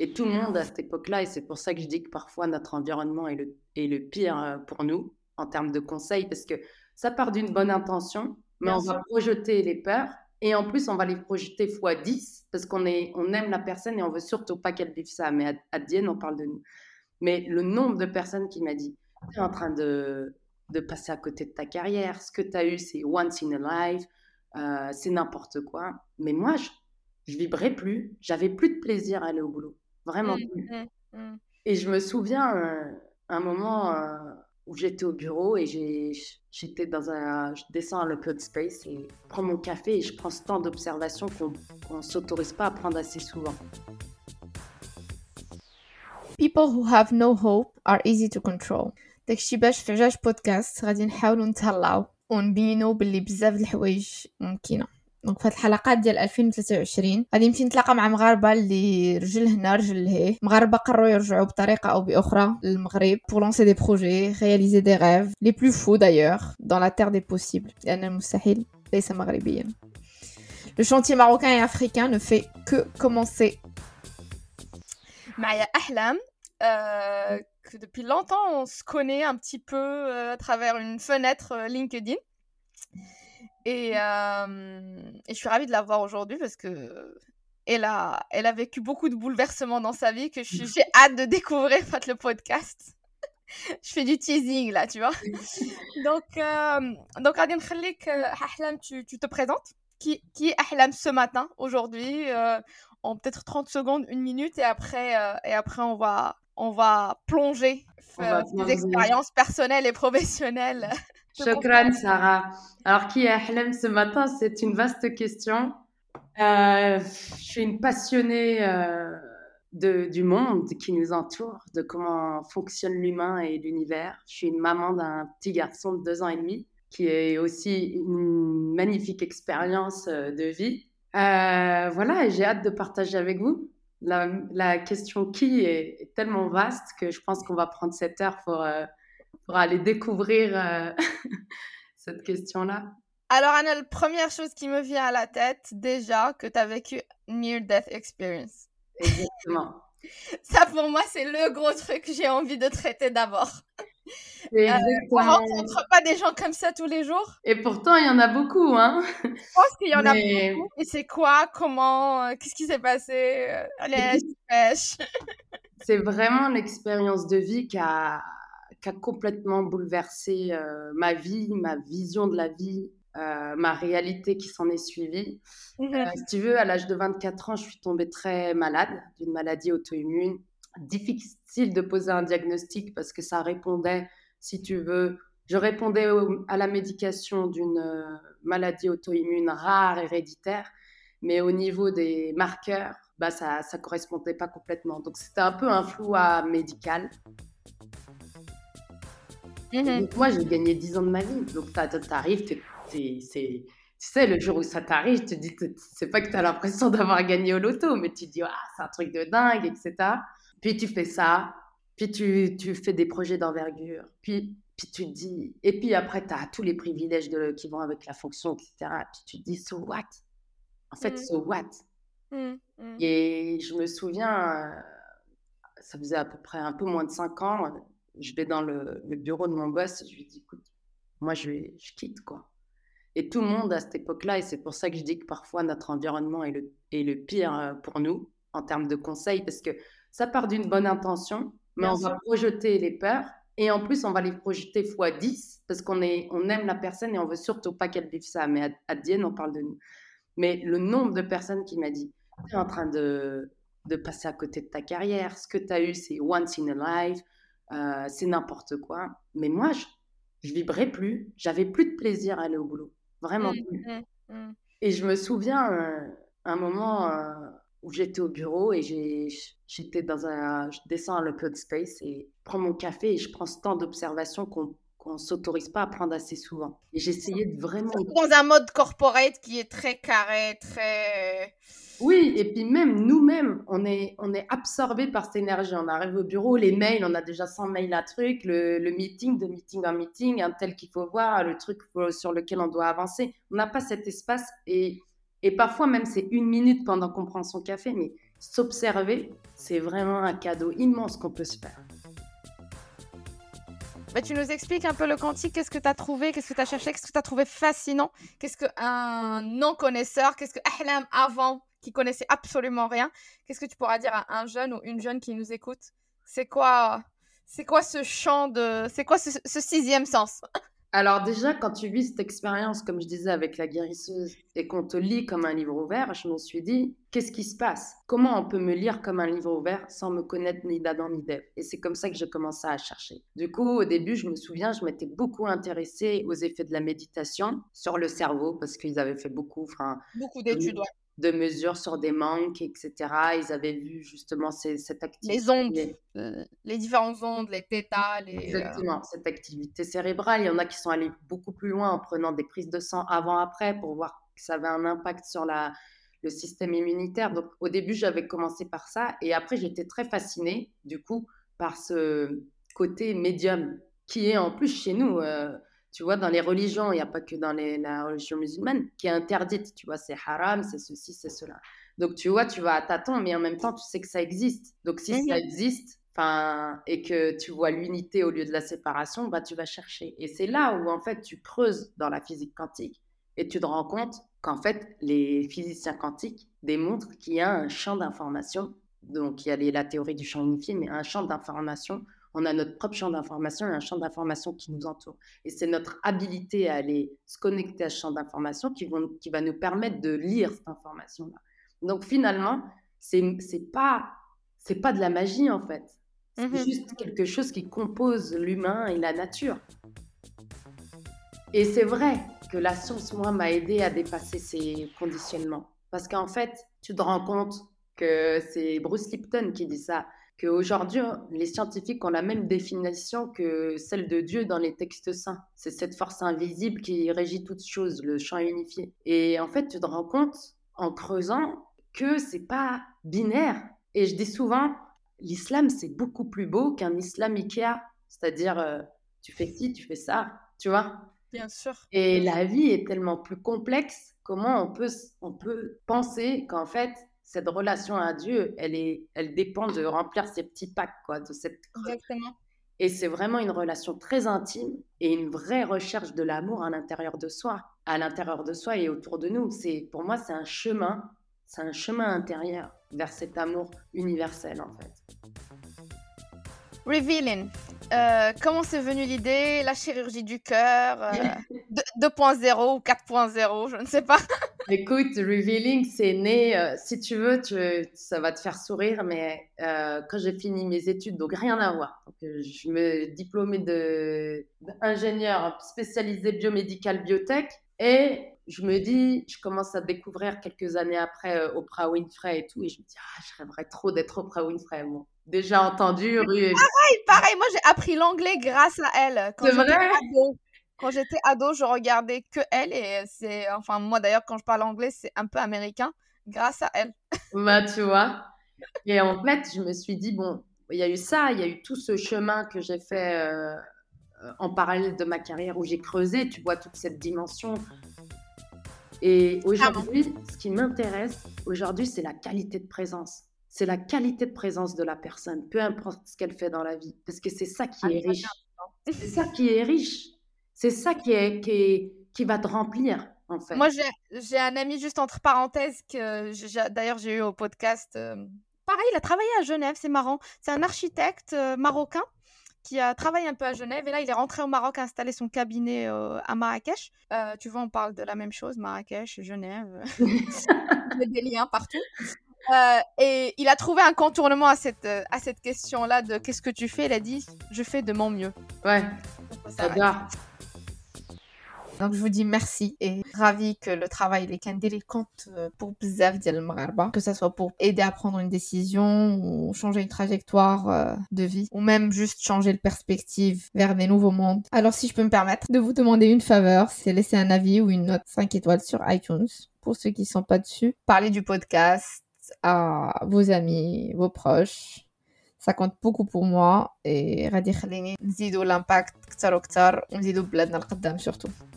Et tout le monde à cette époque-là, et c'est pour ça que je dis que parfois notre environnement est le, est le pire euh, pour nous en termes de conseils, parce que ça part d'une bonne intention, mais on va projeter les peurs, et en plus on va les projeter fois 10, parce qu'on est, on aime la personne et on veut surtout pas qu'elle vive ça. Mais à, à Dienne, on parle de nous. Mais le nombre de personnes qui m'a dit, tu es en train de, de passer à côté de ta carrière, ce que tu as eu, c'est once in a life, euh, c'est n'importe quoi. Mais moi, je, je vibrais plus, j'avais plus de plaisir à aller au boulot, vraiment Mm, plus. mm, mm. Et je me souviens euh, un moment euh, où j'étais au bureau et j'ai- j'étais dans un. Je descends à l'open space et je prends mon café et je prends ce temps d'observation qu'on ne s'autorise pas à prendre assez souvent. People who have no hope are easy to control داكشي باش في عجاج بودكاست غادي نحاولوا نتهلاو ونبينوا باللي بزاف الحوايج ممكنة. دونك في هاد الحلقات ديال 2023 غادي نمشي نتلاقى مع مغاربة اللي رجل هنا رجل لهيه مغاربة قرروا يرجعوا بطريقة أو بأخرى للمغرب pour lancer des projets réaliser des rêves les plus fous d'ailleurs dans la terre des possibles لأن المستحيل ليس مغربيا. Le chantier marocain et africain ne fait que commencer. Maya Ahlam, euh, que depuis longtemps on se connaît un petit peu euh, à travers une fenêtre euh, LinkedIn. Et, euh, et je suis ravie de la voir aujourd'hui parce que elle a, elle a vécu beaucoup de bouleversements dans sa vie que j'ai hâte de découvrir Fat le podcast. je fais du teasing là, tu vois. donc, donc Adine Khallik, euh, Ahlam, tu, tu te présentes qui, qui est Ahlam ce matin, aujourd'hui en peut-être 30 secondes, une minute, et après, euh, et après on, va, on va plonger On euh, va tes plonger. expériences personnelles et professionnelles. Shukran, Sarah. Alors, qui est Ahlem ce matin C'est une vaste question. Euh, je suis une passionnée euh, de, du monde qui nous entoure, de comment fonctionne l'humain et l'univers. Je suis une maman d'un petit garçon de deux ans et demi qui est aussi une magnifique expérience euh, de vie. Euh, voilà, et j'ai hâte de partager avec vous. La, la question qui est, est tellement vaste que je pense qu'on va prendre cette heure pour, euh, pour aller découvrir euh, cette question-là. Alors, Anna, la première chose qui me vient à la tête, déjà, que tu as vécu Near-Death Experience. Exactement. Ça, pour moi, c'est le gros truc que j'ai envie de traiter d'abord. C'est On rencontre pas des gens comme ça tous les jours? Et pourtant, il y en a beaucoup, hein. Je pense qu'il y en a beaucoup. Et c'est quoi? Comment? Euh, Qu'est-ce qui s'est passé? Euh, Allez, pêche. C'est vraiment l'expérience de vie qui a, qui a complètement bouleversé euh, ma vie, ma vision de la vie, euh, ma réalité qui s'en est suivie. Euh, si tu veux, à l'âge de 24 ans, je suis tombée très malade d'une maladie auto-immune. Difficile de poser un diagnostic parce que ça répondait, si tu veux, je répondais au- à la médication d'une euh, maladie auto-immune rare, héréditaire, mais au niveau des marqueurs, bah, ça ne correspondait pas complètement. Donc c'était un peu un flou à médical. Mhm. donc, moi, j'ai gagné 10 ans de ma vie. Donc, t'a- t'a- t'arrives, tu sais, le jour où ça t'arrive, tu te dis, c'est pas que tu as l'impression d'avoir gagné au loto, mais tu te dis, ah, c'est un truc de dingue, etc. Puis tu fais ça, puis tu, tu fais des projets d'envergure, puis, puis tu te dis, et puis après, tu as tous les privilèges de, qui vont avec la fonction, etc. Puis tu te dis, so what? En fait, Mm. so what? Mhm. Mhm. Et je me souviens, euh, ça faisait à peu près un peu moins de cinq ans, je vais dans le, le bureau de mon boss, je lui dis, écoute, moi je, vais, je quitte quoi. Et tout le monde à cette époque-là, et c'est pour ça que je dis que parfois notre environnement est le, est le pire euh, pour nous en termes de conseils, parce que ça part d'une bonne intention, mais Bien on va projeter les peurs, et en plus on va les projeter fois 10, parce qu'on est, on aime la personne et on veut surtout pas qu'elle vive ça. Mais à, à Dienne, on parle de nous. Mais le nombre de personnes qui m'a dit, tu es en train de, de passer à côté de ta carrière. Ce que tu as eu, c'est once in a life. euh, c'est n'importe quoi. Mais moi, je, je vibrais plus. J'avais plus de plaisir à aller au boulot. Vraiment Mhm. plus. Mhm. Mhm. Et je me souviens euh, un moment euh, où j'étais au bureau et j'ai- j'étais dans un. Je descends à l'open space et je prends mon café et je prends ce temps d'observation qu'on qu'on s'autorise pas à prendre assez souvent. Et j'essayais de vraiment Dans un mode corporate qui est très carré, très. Oui, et puis même nous-mêmes, on est, on est absorbé par cette énergie. On arrive au bureau, les mails, on a déjà 100 mails à truc, le, le meeting, de meeting en meeting, un tel qu'il faut voir, le truc sur lequel on doit avancer. On n'a pas cet espace et, Et parfois même c'est une minute pendant qu'on prend son café, mais s'observer, c'est vraiment un cadeau immense qu'on peut se faire. Bah, tu nous expliques un peu le quantique, qu'est-ce que tu as trouvé, qu'est-ce que tu as cherché, qu'est-ce que tu as trouvé fascinant, qu'est-ce qu'un non-connaisseur, qu'est-ce que Ahlam avant, qui connaissait absolument rien, qu'est-ce que tu pourras dire à un jeune ou une jeune qui nous écoute? C'est quoi, c'est quoi ce champ de, c'est quoi ce sixième sens? Alors déjà, quand tu vis cette expérience, comme je disais avec la guérisseuse, et qu'on te lit comme un livre ouvert, je me suis dit, qu'est-ce qui se passe? Comment on peut me lire comme un livre ouvert sans me connaître ni d'Adam ni d'Ève? Et c'est comme ça que j'ai commencé à chercher. Du coup, au début, je me souviens, je m'étais beaucoup intéressée aux effets de la méditation sur le cerveau, parce qu'ils avaient fait beaucoup... Beaucoup d'études, de mesures sur des manques, etc. Ils avaient vu justement cette activité. Les ondes, euh, les différentes ondes, les θ, les... Exactement, cette activité cérébrale. Il y en a qui sont allés beaucoup plus loin en prenant des prises de sang avant-après pour voir que ça avait un impact sur la, le système immunitaire. Donc au début, j'avais commencé par ça et après, j'étais très fascinée du coup par ce côté médium qui est en plus chez nous. Euh, tu vois, dans les religions, il n'y a pas que dans les, la religion musulmane qui est interdite, tu vois, c'est haram, c'est ceci, c'est cela. Donc, tu vois, tu vas à tâtons, mais en même temps, tu sais que ça existe. Donc, si ça existe, enfin, et que tu vois l'unité au lieu de la séparation, bah, tu vas chercher. Et c'est là où, en fait, tu creuses dans la physique quantique et tu te rends compte qu'en fait, les physiciens quantiques démontrent qu'il y a un champ d'information. Donc, il y a la théorie du champ unifié, mais un champ d'information on a notre propre champ d'information et un champ d'information qui nous entoure. Et c'est notre habilité à aller se connecter à ce champ d'information qui, qui va nous permettre de lire cette information-là. Donc finalement, c'est n'est pas c'est pas de la magie en fait. C'est mmh juste quelque chose qui compose l'humain et la nature. Et c'est vrai que la science, moi, m'a aidé à dépasser ces conditionnements. Parce qu'en fait, tu te rends compte que c'est Bruce Lipton qui dit ça qu'aujourd'hui, les scientifiques ont la même définition que celle de Dieu dans les textes saints. C'est cette force invisible qui régit toutes choses, le champ unifié. Et en fait, tu te rends compte en creusant que c'est pas binaire. Et je dis souvent, l'islam, c'est beaucoup plus beau qu'un islam Ikea. C'est-à-dire, euh, tu fais ci, tu fais ça, tu vois Bien sûr. Et la vie est tellement plus complexe. Comment on peut, on peut penser qu'en fait, cette relation à Dieu, elle, est, elle dépend de remplir ces petits packs, quoi, de cette Exactement. Et c'est vraiment une relation très intime et une vraie recherche de l'amour à l'intérieur de soi, à l'intérieur de soi et autour de nous. C'est pour moi, c'est un chemin, c'est un chemin intérieur vers cet amour universel en fait. Revealing. Euh, comment c'est venu l'idée? La chirurgie du cœur 2.0 euh, ou 4.0, je ne sais pas. Écoute, Revealing, c'est né, euh, si tu veux, tu, ça va te faire sourire, mais quand j'ai fini mes études, donc rien à voir. Donc, je me diplômée d'ingénieur spécialisé biomédical biotech et je me dis, je commence à découvrir quelques années après Oprah Winfrey et tout, et je me dis, ah, je rêverais trop d'être Oprah Winfrey, moi déjà entendu. Pareil, pareil. Moi, j'ai appris l'anglais grâce à elle. C'est vrai? Quand j'étais ado, je regardais que elle et c'est, enfin, moi d'ailleurs, quand je parle anglais, c'est un peu américain grâce à elle. Bah, tu vois. Et en fait, je me suis dit, bon, il y a eu ça, il y a eu tout ce chemin que j'ai fait euh, en parallèle de ma carrière où j'ai creusé, tu vois, toute cette dimension. Et aujourd'hui, ce qui m'intéresse aujourd'hui, c'est la qualité de présence c'est la qualité de présence de la personne, peu importe ce qu'elle fait dans la vie, parce que c'est ça qui ah, est riche. C'est ça qui est riche. C'est ça qui, est, qui, qui va te remplir, en fait. Moi, j'ai un ami, juste entre parenthèses, que d'ailleurs j'ai eu au podcast. Euh, pareil, il a travaillé à Genève, c'est marrant. C'est un architecte euh, marocain qui a travaillé un peu à Genève et là il est rentré au Maroc, a installé son cabinet euh, à Marrakech. tu vois, on parle de la même chose, Marrakech, Genève, il y a des liens partout. Et il a trouvé un contournement à cette, à cette question-là de qu'est-ce que tu fais? Il a dit je fais de mon mieux. Ouais, va. Donc je vous dis merci et ravi que le travail des Kandili compte euh, pour bzaf dial que ce soit pour aider à prendre une décision ou changer une trajectoire de vie ou même juste changer de perspective vers des nouveaux mondes. Alors si je peux me permettre de vous demander une faveur, c'est laisser un avis ou une note 5 étoiles sur iTunes pour ceux qui sont pas dessus. Parler du podcast à vos amis, vos proches. Ça compte beaucoup pour moi et غادي يخليني نزيدوا l'impact اكثر واكثر ونزيدوا بلادنا القدام surtout.